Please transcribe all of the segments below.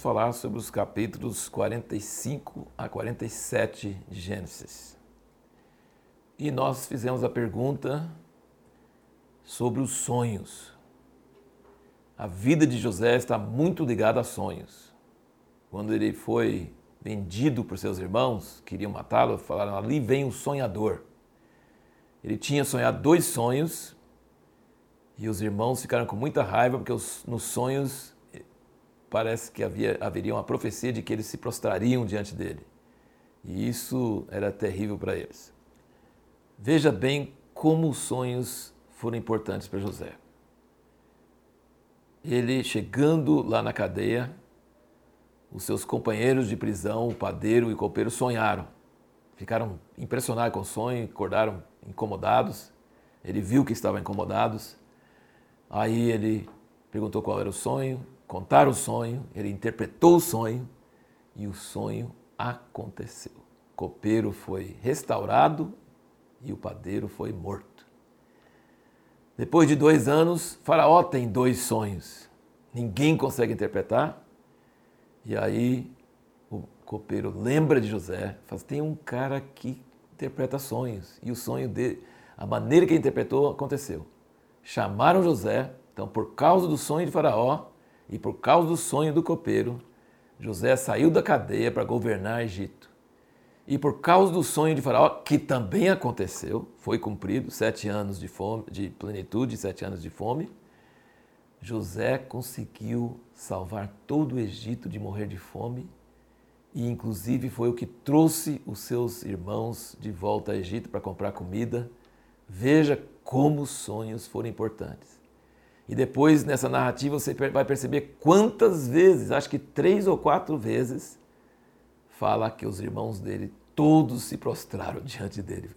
falar sobre os capítulos 45 a 47 de Gênesis. E nós fizemos a pergunta sobre os sonhos. A vida de José está muito ligada a sonhos. Quando ele foi vendido por seus irmãos, queriam matá-lo, falaram: ali vem o sonhador. Ele tinha sonhado dois sonhos e os irmãos ficaram com muita raiva porque os, nos sonhos parece que havia, haveria uma profecia de que eles se prostrariam diante dele. E isso era terrível para eles. Veja bem como os sonhos foram importantes para José. Ele chegando lá na cadeia, os seus companheiros de prisão, o padeiro e o copeiro, sonharam. Ficaram impressionados com o sonho, acordaram incomodados. Ele viu que estavam incomodados. Aí ele perguntou qual era o sonho, contaram o sonho, ele interpretou o sonho e o sonho aconteceu. O copeiro foi restaurado e o padeiro foi morto. Depois de dois anos, Faraó tem dois sonhos. Ninguém consegue interpretar. E aí o copeiro lembra de José, fala, tem um cara que interpreta sonhos. E o sonho dele, a maneira que ele interpretou, aconteceu. Chamaram José, então por causa do sonho de Faraó e por causa do sonho do copeiro, José saiu da cadeia para governar Egito. E por causa do sonho de Faraó, que também aconteceu, foi cumprido, sete anos de, fome, de plenitude, sete anos de fome, José conseguiu salvar todo o Egito de morrer de fome e, inclusive, foi o que trouxe os seus irmãos de volta ao Egito para comprar comida. Veja como os sonhos foram importantes. E depois, nessa narrativa, você vai perceber quantas vezes, acho que três ou quatro vezes, fala que os irmãos dele todos se prostraram diante dele.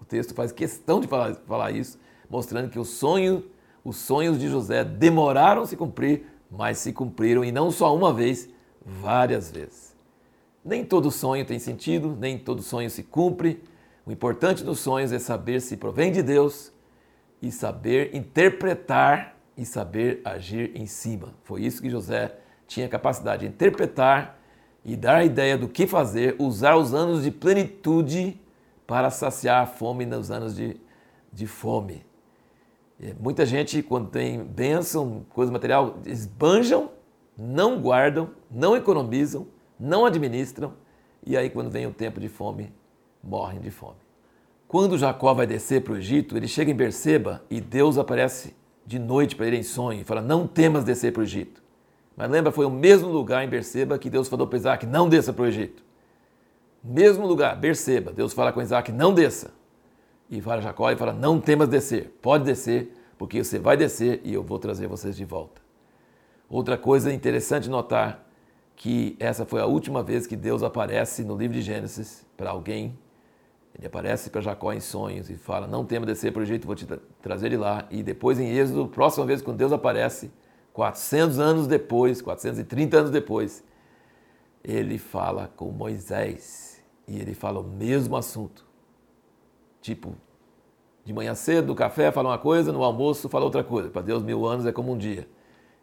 O texto faz questão de falar, falar isso, mostrando que o sonho, os sonhos de José demoraram se cumprir, mas se cumpriram e não só uma vez, várias vezes. Nem todo sonho tem sentido, nem todo sonho se cumpre. O importante dos sonhos é saber se provém de Deus e saber interpretar e saber agir em cima. Foi isso que José tinha capacidade de interpretar e dar a ideia do que fazer, usar os anos de plenitude para saciar a fome nos anos de, de fome. Muita gente, quando tem bênção, coisa material, esbanjam, não guardam, não economizam, não administram, e aí, quando vem o tempo de fome, morrem de fome. Quando Jacó vai descer para o Egito, ele chega em Berseba e Deus aparece de noite para ele em sonho e fala: Não temas descer para o Egito. Mas lembra, foi o mesmo lugar em Berseba que Deus falou para Isaac, não desça para o Egito. Mesmo lugar, Berseba, Deus fala com Isaac, não desça. E fala Jacó e fala, não temas descer, pode descer, porque você vai descer e eu vou trazer vocês de volta. Outra coisa interessante notar que essa foi a última vez que Deus aparece no livro de Gênesis para alguém. Ele aparece para Jacó em sonhos e fala: Não temas descer para o Egito, vou te trazer ele lá. E depois em Êxodo, próxima vez quando Deus aparece, 400 anos depois, 430 anos depois, ele fala com Moisés e ele fala o mesmo assunto. Tipo, de manhã cedo, no café, fala uma coisa, no almoço, fala outra coisa. Para Deus, mil anos é como um dia.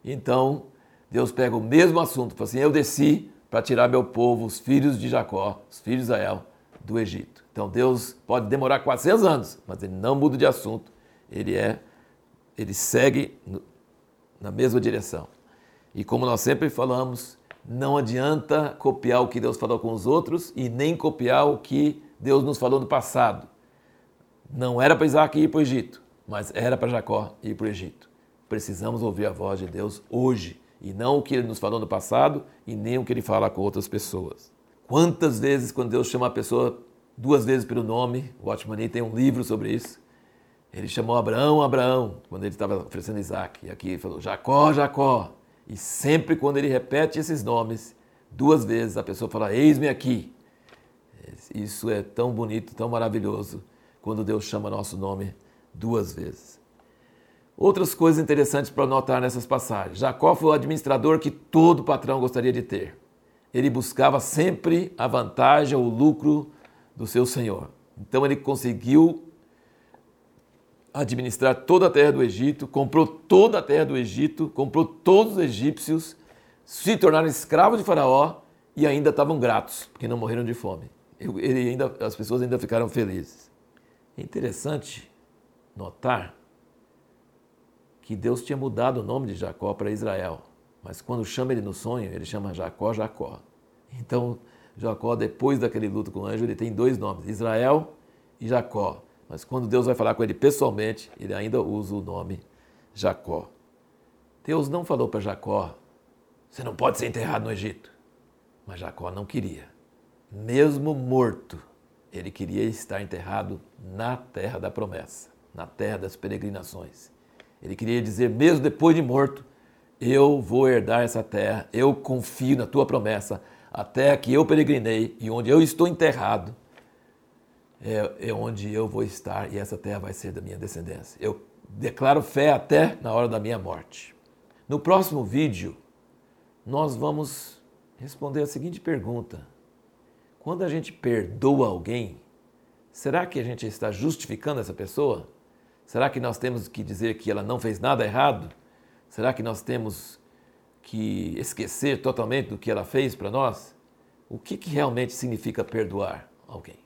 Então, Deus pega o mesmo assunto, fala assim: Eu desci para tirar meu povo, os filhos de Jacó, os filhos de Israel, do Egito. Então, Deus pode demorar 400 anos, mas ele não muda de assunto. Ele é, ele segue na mesma direção. E como nós sempre falamos, não adianta copiar o que Deus falou com os outros e nem copiar o que Deus nos falou no passado. Não era para Isaac ir para o Egito, mas era para Jacó ir para o Egito. Precisamos ouvir a voz de Deus hoje e não o que ele nos falou no passado e nem o que ele fala com outras pessoas. Quantas vezes, quando Deus chama a pessoa duas vezes pelo nome, o Watchman tem um livro sobre isso, ele chamou Abraão, Abraão, quando ele estava oferecendo Isaac. E aqui ele falou Jacó, Jacó. E sempre quando ele repete esses nomes, duas vezes a pessoa fala: Eis-me aqui. Isso é tão bonito, tão maravilhoso, quando Deus chama nosso nome duas vezes. Outras coisas interessantes para notar nessas passagens. Jacó foi o administrador que todo patrão gostaria de ter. Ele buscava sempre a vantagem o lucro do seu senhor. Então ele conseguiu administrar toda a terra do Egito, comprou toda a terra do Egito, comprou todos os egípcios, se tornaram escravos de Faraó e ainda estavam gratos, porque não morreram de fome. Ele ainda, as pessoas ainda ficaram felizes. É interessante notar que Deus tinha mudado o nome de Jacó para Israel, mas quando chama ele no sonho, ele chama Jacó, Jacó. Então, Jacó, depois daquele luto com o anjo, ele tem dois nomes, Israel e Jacó. Mas quando Deus vai falar com ele pessoalmente, ele ainda usa o nome Jacó. Deus não falou para Jacó, você não pode ser enterrado no Egito. Mas Jacó não queria. Mesmo morto, ele queria estar enterrado na terra da promessa, na terra das peregrinações. Ele queria dizer, mesmo depois de morto, eu vou herdar essa terra, eu confio na tua promessa, a terra que eu peregrinei e onde eu estou enterrado é, é onde eu vou estar e essa terra vai ser da minha descendência. Eu declaro fé até na hora da minha morte. No próximo vídeo, nós vamos responder a seguinte pergunta: quando a gente perdoa alguém, será que a gente está justificando essa pessoa? Será que nós temos que dizer que ela não fez nada errado? Será que nós temos que esquecer totalmente do que ela fez para nós? O que, que realmente significa perdoar alguém?